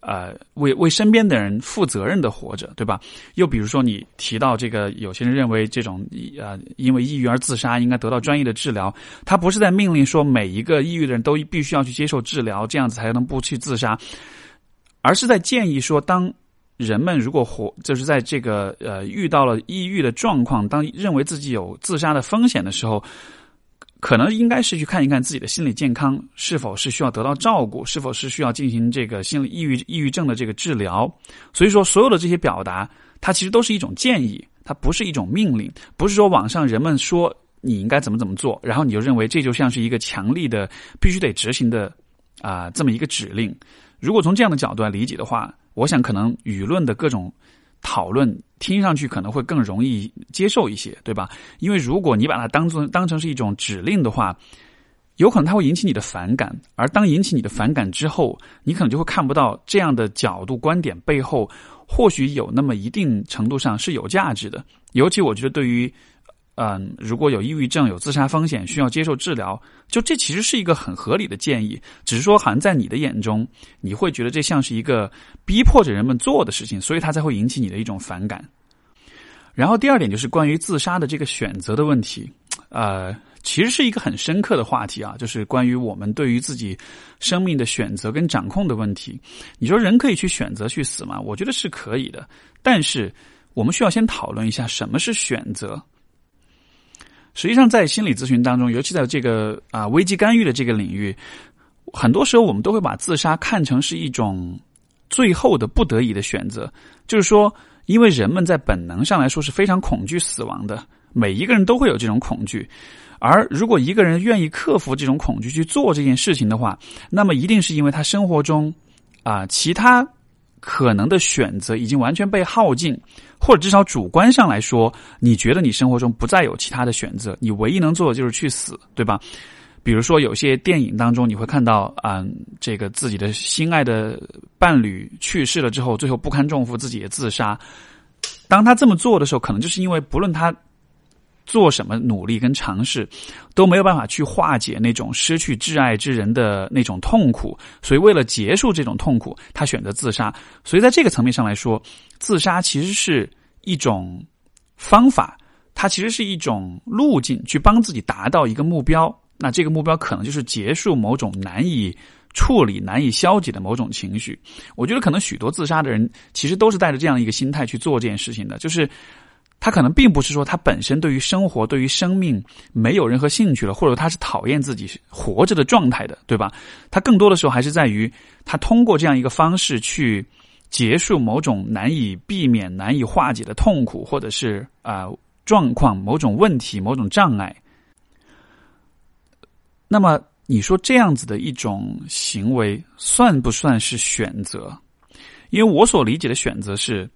呃，为为身边的人负责任的活着，对吧？又比如说，你提到这个，有些人认为这种呃，因为抑郁而自杀应该得到专业的治疗，他不是在命令说每一个抑郁的人都必须要去接受治疗，这样子才能不去自杀，而是在建议说，当人们如果活就是在这个呃遇到了抑郁的状况，当认为自己有自杀的风险的时候。可能应该是去看一看自己的心理健康是否是需要得到照顾，是否是需要进行这个心理抑郁抑郁症的这个治疗。所以说，所有的这些表达，它其实都是一种建议，它不是一种命令，不是说网上人们说你应该怎么怎么做，然后你就认为这就像是一个强力的必须得执行的啊这么一个指令。如果从这样的角度来理解的话，我想可能舆论的各种。讨论听上去可能会更容易接受一些，对吧？因为如果你把它当做当成是一种指令的话，有可能它会引起你的反感。而当引起你的反感之后，你可能就会看不到这样的角度观点背后，或许有那么一定程度上是有价值的。尤其我觉得对于。嗯，如果有抑郁症、有自杀风险，需要接受治疗，就这其实是一个很合理的建议。只是说，好像在你的眼中，你会觉得这像是一个逼迫着人们做的事情，所以它才会引起你的一种反感。然后第二点就是关于自杀的这个选择的问题，呃，其实是一个很深刻的话题啊，就是关于我们对于自己生命的选择跟掌控的问题。你说人可以去选择去死吗？我觉得是可以的，但是我们需要先讨论一下什么是选择。实际上，在心理咨询当中，尤其在这个啊危机干预的这个领域，很多时候我们都会把自杀看成是一种最后的不得已的选择。就是说，因为人们在本能上来说是非常恐惧死亡的，每一个人都会有这种恐惧。而如果一个人愿意克服这种恐惧去做这件事情的话，那么一定是因为他生活中啊其他。可能的选择已经完全被耗尽，或者至少主观上来说，你觉得你生活中不再有其他的选择，你唯一能做的就是去死，对吧？比如说有些电影当中，你会看到啊、这个自己的心爱的伴侣去世了之后，最后不堪重负，自己也自杀。当他这么做的时候，可能就是因为不论他做什么努力跟尝试，都没有办法去化解那种失去挚爱之人的那种痛苦，所以为了结束这种痛苦，他选择自杀。所以在这个层面上来说，自杀其实是一种方法，它其实是一种路径，去帮自己达到一个目标。那这个目标可能就是结束某种难以处理、难以消解的某种情绪。我觉得可能许多自杀的人其实都是带着这样一个心态去做这件事情的，就是他可能并不是说他本身对于生活、对于生命没有任何兴趣了，或者他是讨厌自己活着的状态的，对吧？他更多的时候还是在于他通过这样一个方式去结束某种难以避免、难以化解的痛苦，或者是啊、状况、某种问题、某种障碍。那么你说这样子的一种行为算不算是选择？因为我所理解的选择是，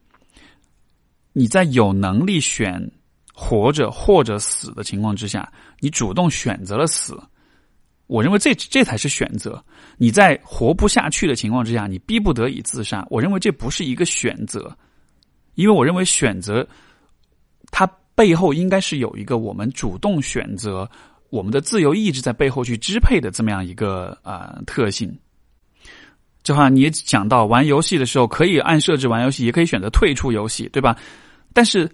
你在有能力选活着或者死的情况之下，你主动选择了死。我认为这这才是选择。你在活不下去的情况之下，你逼不得已自杀，我认为这不是一个选择，因为我认为选择它背后应该是有一个我们主动选择。我们的自由意志在背后去支配的这么样一个啊、呃、特性。这话你也讲到，玩游戏的时候可以按设置玩游戏，也可以选择退出游戏，对吧？但是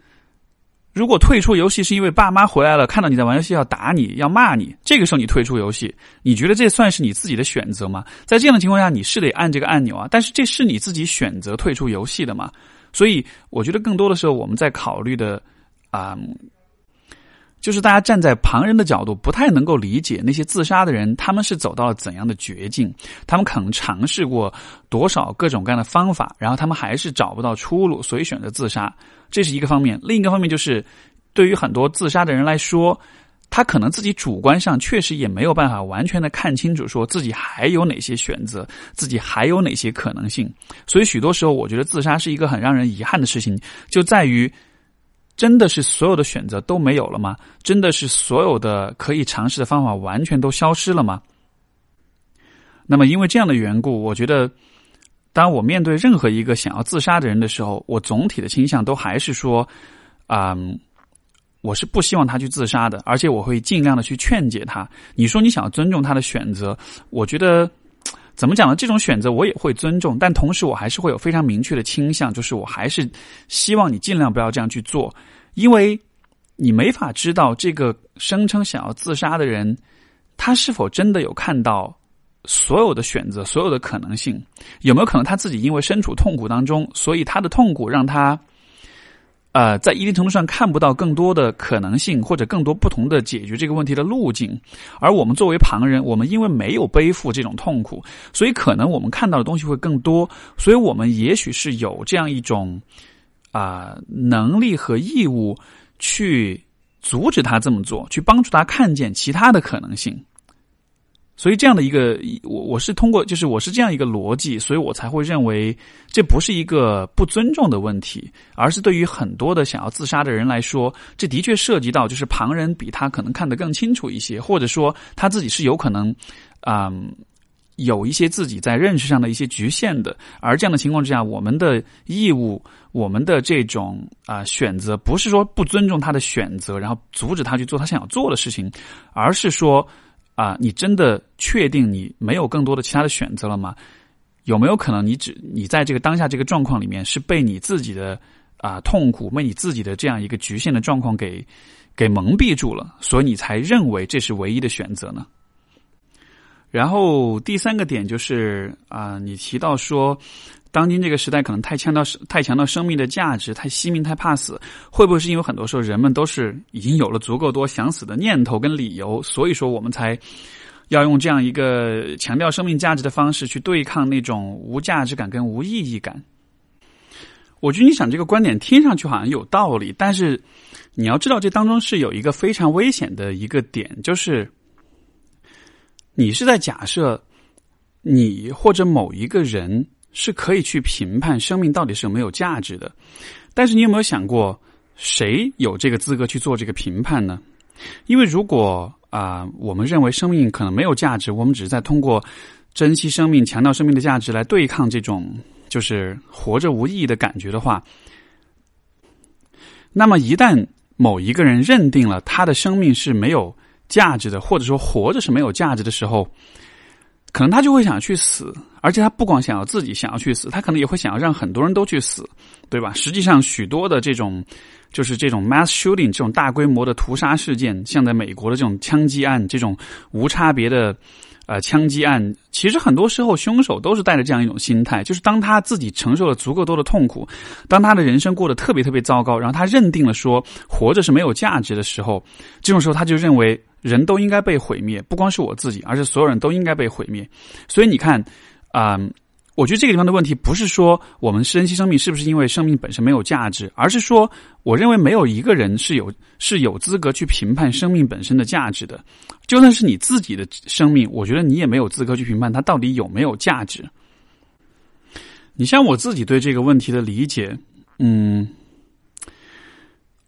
如果退出游戏是因为爸妈回来了，看到你在玩游戏要打你要骂你，这个时候你退出游戏，你觉得这算是你自己的选择吗？在这样的情况下，你是得按这个按钮啊，但是这是你自己选择退出游戏的嘛？所以我觉得更多的时候我们在考虑的啊。就是大家站在旁人的角度，不太能够理解那些自杀的人，他们是走到了怎样的绝境，他们可能尝试过多少各种各样的方法，然后他们还是找不到出路，所以选择自杀，这是一个方面。另一个方面就是，对于很多自杀的人来说，他可能自己主观上确实也没有办法完全的看清楚，说自己还有哪些选择，自己还有哪些可能性。所以许多时候，我觉得自杀是一个很让人遗憾的事情，就在于。真的是所有的选择都没有了吗？真的是所有的可以尝试的方法完全都消失了吗？那么，因为这样的缘故，我觉得，当我面对任何一个想要自杀的人的时候，我总体的倾向都还是说，啊、嗯，我是不希望他去自杀的，而且我会尽量的去劝解他。你说你想要尊重他的选择，我觉得。怎么讲呢？这种选择我也会尊重，但同时我还是会有非常明确的倾向，就是我还是希望你尽量不要这样去做，因为你没法知道这个声称想要自杀的人，他是否真的有看到所有的选择、所有的可能性，有没有可能他自己因为身处痛苦当中，所以他的痛苦让他。呃，在一定程度上看不到更多的可能性，或者更多不同的解决这个问题的路径。而我们作为旁人，我们因为没有背负这种痛苦，所以可能我们看到的东西会更多。所以我们也许是有这样一种啊、能力和义务去阻止他这么做，去帮助他看见其他的可能性。所以这样的一个，我我是通过，就是我是这样一个逻辑，所以我才会认为这不是一个不尊重的问题，而是对于很多的想要自杀的人来说，这的确涉及到就是旁人比他可能看得更清楚一些，或者说他自己是有可能，嗯，有一些自己在认识上的一些局限的。而这样的情况之下，我们的义务，我们的这种啊、选择，不是说不尊重他的选择，然后阻止他去做他想要做的事情，而是说。啊，你真的确定你没有更多的其他的选择了吗？有没有可能你只你在这个当下这个状况里面是被你自己的啊痛苦，被你自己的这样一个局限的状况给给蒙蔽住了，所以你才认为这是唯一的选择呢？然后第三个点就是啊，你提到说，当今这个时代可能太强调太强调生命的价值，太惜命，太怕死，会不会是因为很多时候人们都是已经有了足够多想死的念头跟理由，所以说我们才要用这样一个强调生命价值的方式去对抗那种无价值感跟无意义感？我觉得你想这个观点听上去好像有道理，但是你要知道这当中是有一个非常危险的一个点，就是。你是在假设你或者某一个人是可以去评判生命到底是有没有价值的，但是你有没有想过，谁有这个资格去做这个评判呢？因为如果啊，我们认为生命可能没有价值，我们只是在通过珍惜生命、强调生命的价值来对抗这种就是活着无意义的感觉的话，那么一旦某一个人认定了他的生命是没有价值的，或者说活着是没有价值的时候，可能他就会想去死，而且他不光想要自己想要去死，他可能也会想要让很多人都去死，对吧？实际上，许多的这种。就是这种 mass shooting 这种大规模的屠杀事件，像在美国的这种枪击案，这种无差别的呃枪击案，其实很多时候凶手都是带着这样一种心态，就是当他自己承受了足够多的痛苦，当他的人生过得特别特别糟糕，然后他认定了说活着是没有价值的时候，这种时候他就认为人都应该被毁灭，不光是我自己，而是所有人都应该被毁灭。所以你看，啊。我觉得这个地方的问题不是说我们珍惜生命是不是因为生命本身没有价值，而是说我认为没有一个人是有是有资格去评判生命本身的价值的。就算是你自己的生命，我觉得你也没有资格去评判它到底有没有价值。你像我自己对这个问题的理解，嗯，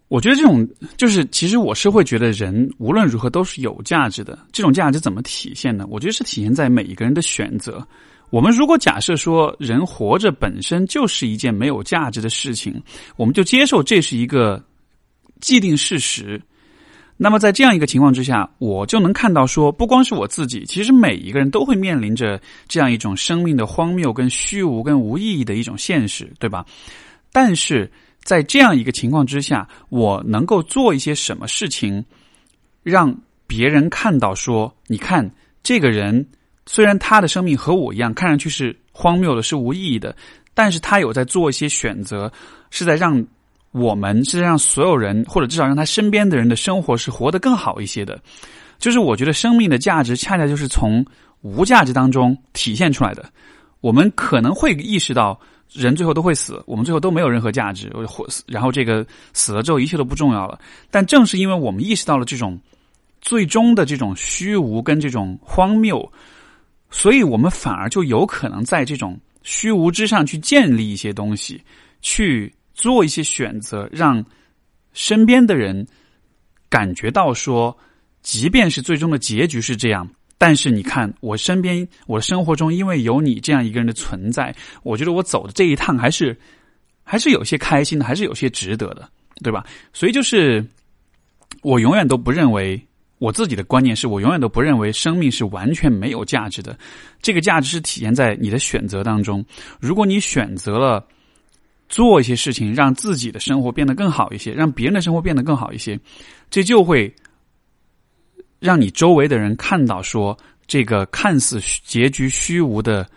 我觉得这种就是其实我是会觉得人无论如何都是有价值的。这种价值怎么体现呢？我觉得是体现在每一个人的选择。我们如果假设说人活着本身就是一件没有价值的事情，我们就接受这是一个既定事实。那么在这样一个情况之下，我就能看到说，不光是我自己，其实每一个人都会面临着这样一种生命的荒谬、跟虚无、跟无意义的一种现实，对吧？但是在这样一个情况之下，我能够做一些什么事情，让别人看到说，你看这个人。虽然他的生命和我一样，看上去是荒谬的，是无意义的，但是他有在做一些选择，是在让我们，是在让所有人，或者至少让他身边的人的生活是活得更好一些的。就是我觉得生命的价值，恰恰就是从无价值当中体现出来的。我们可能会意识到，人最后都会死，我们最后都没有任何价值，或然后这个死了之后一切都不重要了。但正是因为我们意识到了这种最终的这种虚无跟这种荒谬。所以我们反而就有可能在这种虚无之上去建立一些东西，去做一些选择，让身边的人感觉到说，即便是最终的结局是这样，但是你看我身边，我生活中，因为有你这样一个人的存在，我觉得我走的这一趟还是还是有些开心的，还是有些值得的，对吧？所以就是我永远都不认为。我自己的观念是我永远都不认为生命是完全没有价值的，这个价值是体现在你的选择当中。如果你选择了做一些事情，让自己的生活变得更好一些，让别人的生活变得更好一些，这就会让你周围的人看到说，这个看似结局虚无的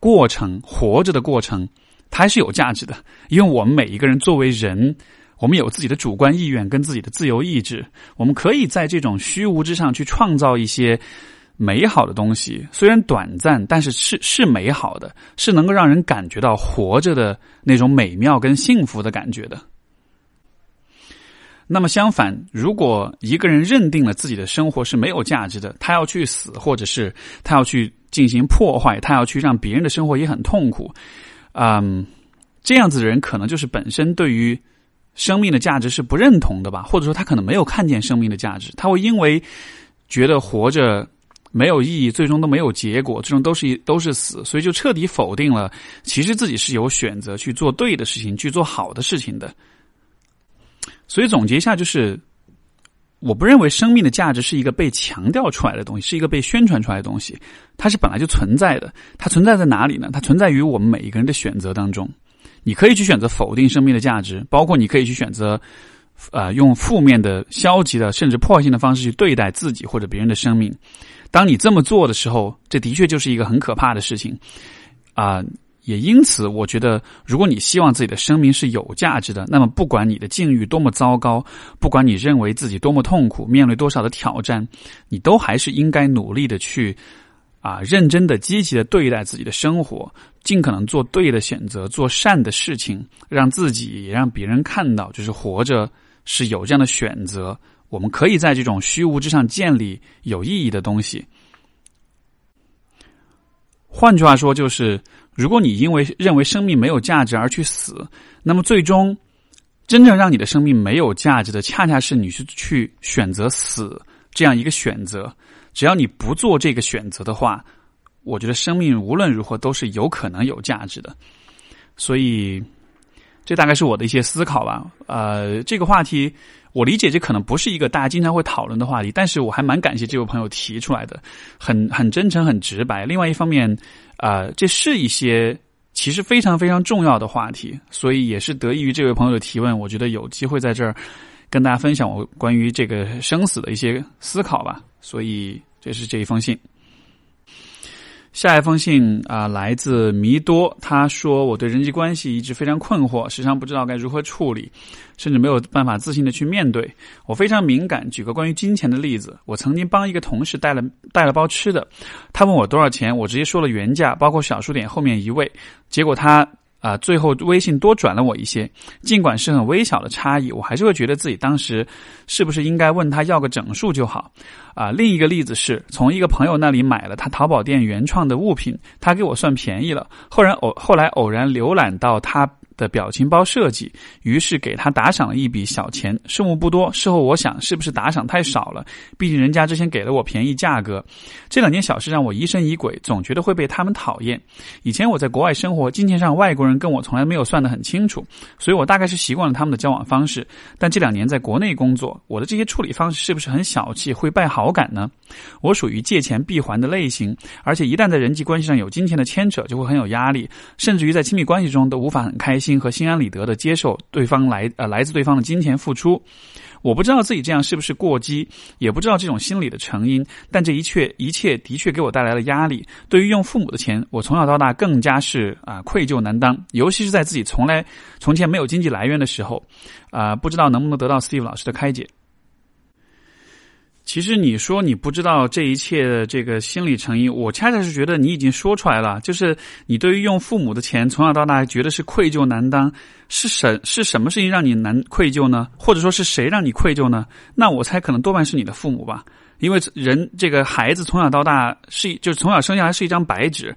过程，活着的过程，它还是有价值的。因为我们每一个人作为人。我们有自己的主观意愿跟自己的自由意志，我们可以在这种虚无之上去创造一些美好的东西。虽然短暂，但是是是美好的，是能够让人感觉到活着的那种美妙跟幸福的感觉的。那么相反，如果一个人认定了自己的生活是没有价值的，他要去死，或者是他要去进行破坏，他要去让别人的生活也很痛苦，嗯，这样子的人可能就是本身对于。生命的价值是不认同的吧，或者说他可能没有看见生命的价值，他会因为觉得活着没有意义，最终都没有结果，最终都是都是死，所以就彻底否定了其实自己是有选择去做对的事情，去做好的事情的。所以总结一下，就是我不认为生命的价值是一个被强调出来的东西，是一个被宣传出来的东西，它是本来就存在的。它存在在哪里呢？它存在于我们每一个人的选择当中。你可以去选择否定生命的价值，包括你可以去选择，呃，用负面的、消极的，甚至破坏性的方式去对待自己或者别人的生命。当你这么做的时候，这的确就是一个很可怕的事情啊！也因此，我觉得，如果你希望自己的生命是有价值的，那么不管你的境遇多么糟糕，不管你认为自己多么痛苦，面对多少的挑战，你都还是应该努力的去。啊，认真的、积极的对待自己的生活，尽可能做对的选择，做善的事情，让自己也让别人看到，就是活着是有这样的选择。我们可以在这种虚无之上建立有意义的东西。换句话说，就是如果你因为认为生命没有价值而去死，那么最终真正让你的生命没有价值的，恰恰是你去去选择死这样一个选择。只要你不做这个选择的话，我觉得生命无论如何都是有可能有价值的。所以，这大概是我的一些思考吧。呃，这个话题我理解，这可能不是一个大家经常会讨论的话题，但是我还蛮感谢这位朋友提出来的，很很真诚、很直白。另外一方面，啊，这是一些其实非常非常重要的话题，所以也是得益于这位朋友的提问，我觉得有机会在这儿跟大家分享我关于这个生死的一些思考吧。所以，这是这一封信。下一封信啊，来自弥多。他说：“我对人际关系一直非常困惑，时常不知道该如何处理，甚至没有办法自信的去面对。我非常敏感。举个关于金钱的例子，我曾经帮一个同事带了带了包吃的，他问我多少钱，我直接说了原价，包括小数点后面一位。结果他。”啊，最后微信多转了我一些，尽管是很微小的差异，我还是会觉得自己当时是不是应该问他要个整数就好。啊，另一个例子是从一个朋友那里买了他淘宝店原创的物品，他给我算便宜了，后然偶后来偶然浏览到他。的表情包设计，于是给他打赏了一笔小钱，数目不多。事后我想，是不是打赏太少了？毕竟人家之前给了我便宜价格。这两件小事让我疑神疑鬼，总觉得会被他们讨厌。以前我在国外生活，金钱上外国人跟我从来没有算得很清楚，所以我大概是习惯了他们的交往方式。但这两年在国内工作，我的这些处理方式是不是很小气，会败好感呢？我属于借钱必还的类型，而且一旦在人际关系上有金钱的牵扯，就会很有压力，甚至于在亲密关系中都无法很开心。心和心安理得的接受对方来呃来自对方的金钱付出，我不知道自己这样是不是过激，也不知道这种心理的成因，但这一切一切的确给我带来了压力。对于用父母的钱，我从小到大更加是啊愧疚难当，尤其是在自己从来从前没有经济来源的时候，啊不知道能不能得到 Steve 老师的开解。其实你说你不知道这一切的这个心理成因，我恰恰是觉得你已经说出来了。就是你对于用父母的钱从小到大觉得是愧疚难当，是什是什么事情让你难愧疚呢？或者说是谁让你愧疚呢？那我猜可能多半是你的父母吧，因为人这个孩子从小到大是就是从小生下来是一张白纸。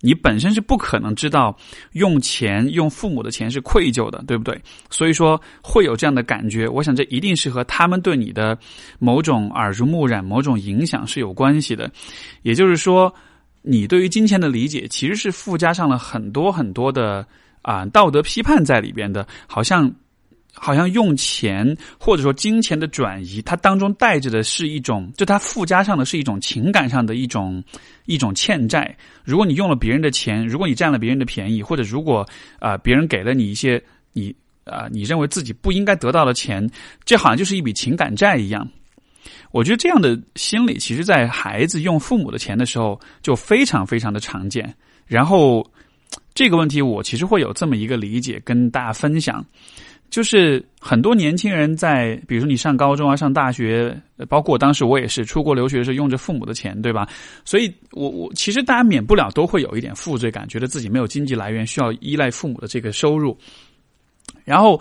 你本身是不可能知道用钱用父母的钱是愧疚的，对不对？所以说会有这样的感觉。我想这一定是和他们对你的某种耳濡目染、某种影响是有关系的。也就是说，你对于金钱的理解其实是附加上了很多很多的啊道德批判在里边的，好像。好像用钱或者说金钱的转移，它当中带着的是一种，就它附加上的是一种情感上的一种一种欠债。如果你用了别人的钱，如果你占了别人的便宜，或者如果啊别人给了你一些你啊你认为自己不应该得到的钱，这好像就是一笔情感债一样。我觉得这样的心理，其实在孩子用父母的钱的时候就非常非常的常见。然后这个问题，我其实会有这么一个理解跟大家分享。就是很多年轻人在，比如说你上高中啊、上大学，包括当时我也是出国留学的时候用着父母的钱，对吧？所以，我我其实大家免不了都会有一点负罪感，觉得自己没有经济来源，需要依赖父母的这个收入。然后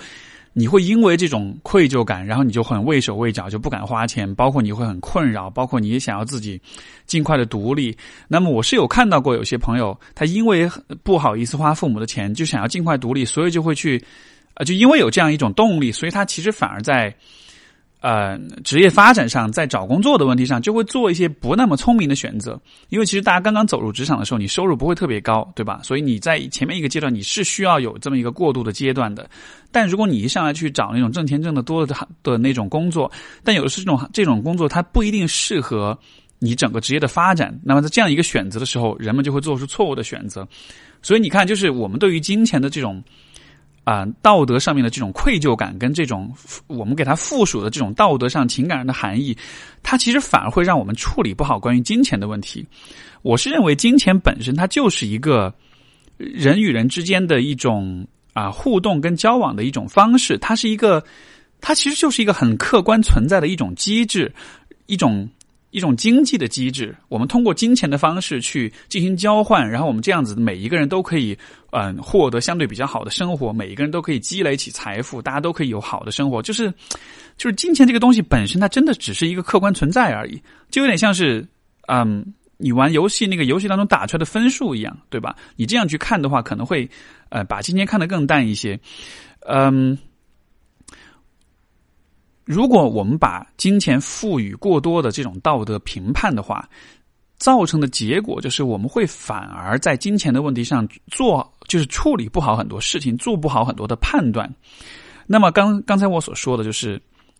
你会因为这种愧疚感，然后你就很畏手畏脚，就不敢花钱。包括你会很困扰，包括你也想要自己尽快的独立。那么我是有看到过有些朋友，他因为不好意思花父母的钱，就想要尽快独立，所以就会去。啊，就因为有这样一种动力，所以他其实反而在，呃，职业发展上，在找工作的问题上，就会做一些不那么聪明的选择。因为其实大家刚刚走入职场的时候，你收入不会特别高，对吧？所以你在前面一个阶段，你是需要有这么一个过渡的阶段的。但如果你一上来去找那种挣钱挣得多的的那种工作，但有的是这种这种工作，它不一定适合你整个职业的发展。那么在这样一个选择的时候，人们就会做出错误的选择。所以你看，就是我们对于金钱的这种。啊，道德上面的这种愧疚感，跟这种我们给它附属的这种道德上情感上的含义，它其实反而会让我们处理不好关于金钱的问题。我是认为，金钱本身它就是一个人与人之间的一种啊互动跟交往的一种方式，它是一个，它其实就是一个很客观存在的一种机制，一种。一种经济的机制，我们通过金钱的方式去进行交换，然后我们这样子每一个人都可以，嗯，获得相对比较好的生活，每一个人都可以积累起财富，大家都可以有好的生活。就是，就是金钱这个东西本身，它真的只是一个客观存在而已，就有点像是，嗯，你玩游戏那个游戏当中打出来的分数一样，对吧？你这样去看的话，可能会，呃，把金钱看得更淡一些，嗯。如果我们把金钱赋予过多的这种道德评判的话，造成的结果就是我们会反而在金钱的问题上做，就是处理不好很多事情，做不好很多的判断。那么刚刚才我所说的就是，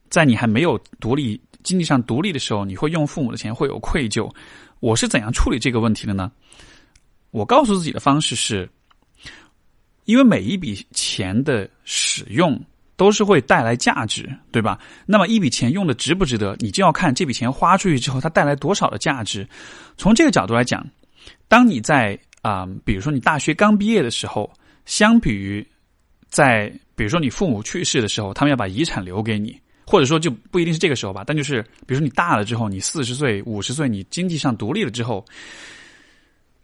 在你还没有独立经济上独立的时候，你会用父母的钱会有愧疚。我是怎样处理这个问题的呢？我告诉自己的方式是，因为每一笔钱的使用。都是会带来价值，对吧？那么一笔钱用的值不值得，你就要看这笔钱花出去之后，它带来多少的价值。从这个角度来讲，当你在啊，比如说你大学刚毕业的时候，相比于在比如说你父母去世的时候，他们要把遗产留给你，或者说就不一定是这个时候吧，但就是比如说你大了之后，你四十岁、五十岁，你经济上独立了之后，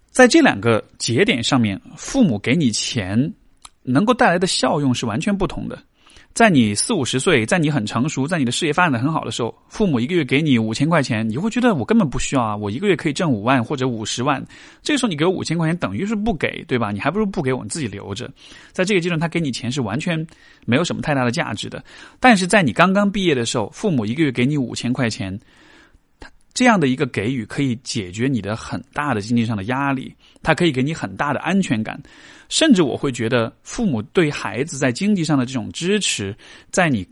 在这两个节点上面，父母给你钱能够带来的效用是完全不同的。在你四五十岁，在你很成熟，在你的事业发展的很好的时候，父母一个月给你五千块钱，你会觉得我根本不需要啊，我一个月可以挣五万或者五十万。这个时候你给我五千块钱，等于是不给，对吧？你还不如不给我，你自己留着。在这个阶段，他给你钱是完全没有什么太大的价值的。但是在你刚刚毕业的时候，父母一个月给你五千块钱。他这样的一个给予可以解决你的很大的经济上的压力，它可以给你很大的安全感，甚至我会觉得父母对孩子在经济上的这种支持，在你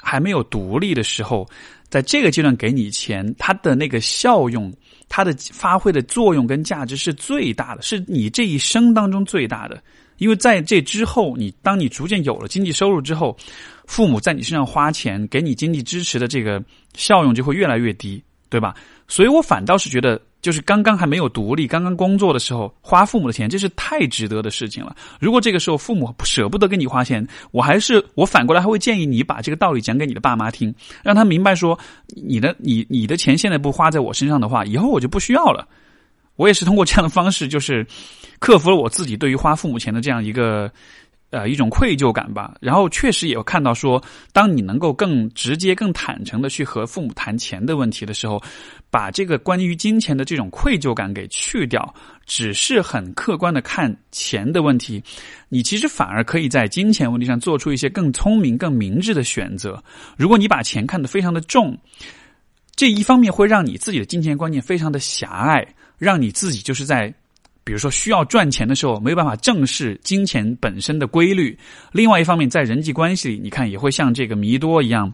还没有独立的时候，在这个阶段给你钱，它的那个效用，它的发挥的作用跟价值是最大的，是你这一生当中最大的。因为在这之后，你当你逐渐有了经济收入之后，父母在你身上花钱给你经济支持的这个效用就会越来越低。对吧？所以我反倒是觉得，就是刚刚还没有独立、刚刚工作的时候花父母的钱，这是太值得的事情了。如果这个时候父母舍不得给你花钱，我还是我反过来还会建议你把这个道理讲给你的爸妈听，让他明白说，你的你你的钱现在不花在我身上的话，以后我就不需要了。我也是通过这样的方式，就是克服了我自己对于花父母钱的这样一个。呃，一种愧疚感吧。然后确实也有看到说，当你能够更直接、更坦诚的去和父母谈钱的问题的时候，把这个关于金钱的这种愧疚感给去掉，只是很客观的看钱的问题，你其实反而可以在金钱问题上做出一些更聪明、更明智的选择。如果你把钱看得非常的重，这一方面会让你自己的金钱观念非常的狭隘，让你自己就是在。比如说，需要赚钱的时候没有办法正视金钱本身的规律；另外一方面，在人际关系里，你看也会像这个弥多一样，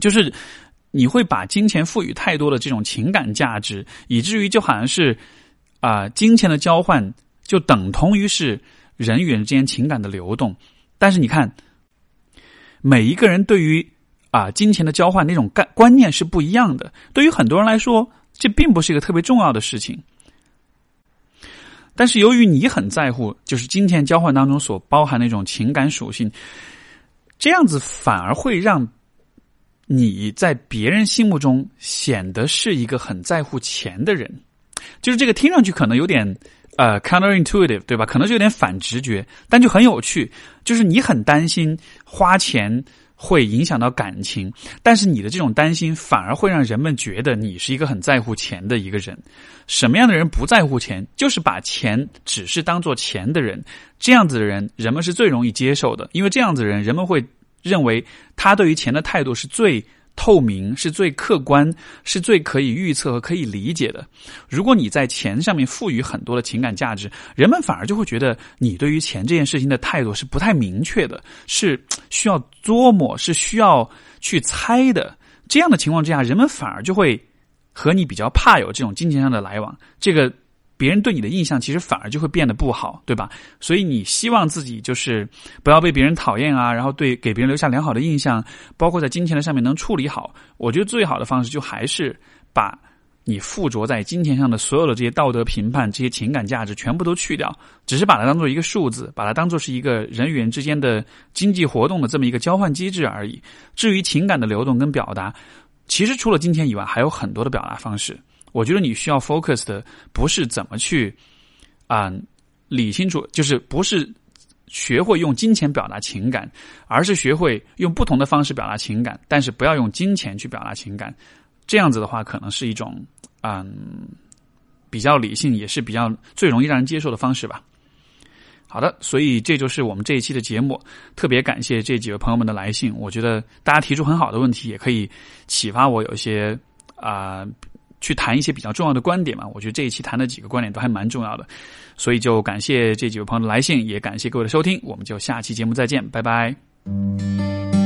就是你会把金钱赋予太多的这种情感价值，以至于就好像是啊，金钱的交换就等同于是人与人之间情感的流动。但是你看，每一个人对于啊金钱的交换那种概观念是不一样的。对于很多人来说，这并不是一个特别重要的事情。但是由于你很在乎，就是金钱交换当中所包含的一种情感属性，这样子反而会让你在别人心目中显得是一个很在乎钱的人。就是这个听上去可能有点呃 counterintuitive，对吧？可能是有点反直觉，但就很有趣。就是你很担心花钱。会影响到感情，但是你的这种担心反而会让人们觉得你是一个很在乎钱的一个人。什么样的人不在乎钱？就是把钱只是当做钱的人。这样子的人，人们是最容易接受的，因为这样子的人，人们会认为他对于钱的态度是最。透明是最客观，是最可以预测和可以理解的。如果你在钱上面赋予很多的情感价值，人们反而就会觉得你对于钱这件事情的态度是不太明确的，是需要琢磨，是需要去猜的。这样的情况之下，人们反而就会和你比较怕有这种金钱上的来往。这个。别人对你的印象其实反而就会变得不好，对吧？所以你希望自己就是不要被别人讨厌啊，然后对给别人留下良好的印象，包括在金钱的上面能处理好。我觉得最好的方式就还是把你附着在金钱上的所有的这些道德评判、这些情感价值全部都去掉，只是把它当做一个数字，把它当做是一个人与人之间的经济活动的这么一个交换机制而已。至于情感的流动跟表达，其实除了金钱以外，还有很多的表达方式。我觉得你需要 focus 的不是怎么去啊理清楚，就是不是学会用金钱表达情感，而是学会用不同的方式表达情感，但是不要用金钱去表达情感。这样子的话，可能是一种嗯比较理性，也是比较最容易让人接受的方式吧。好的，所以这就是我们这一期的节目。特别感谢这几位朋友们的来信，我觉得大家提出很好的问题，也可以启发我有一些啊。去谈一些比较重要的观点嘛？我觉得这一期谈的几个观点都还蛮重要的，所以就感谢这几位朋友的来信，也感谢各位的收听，我们就下期节目再见，拜拜。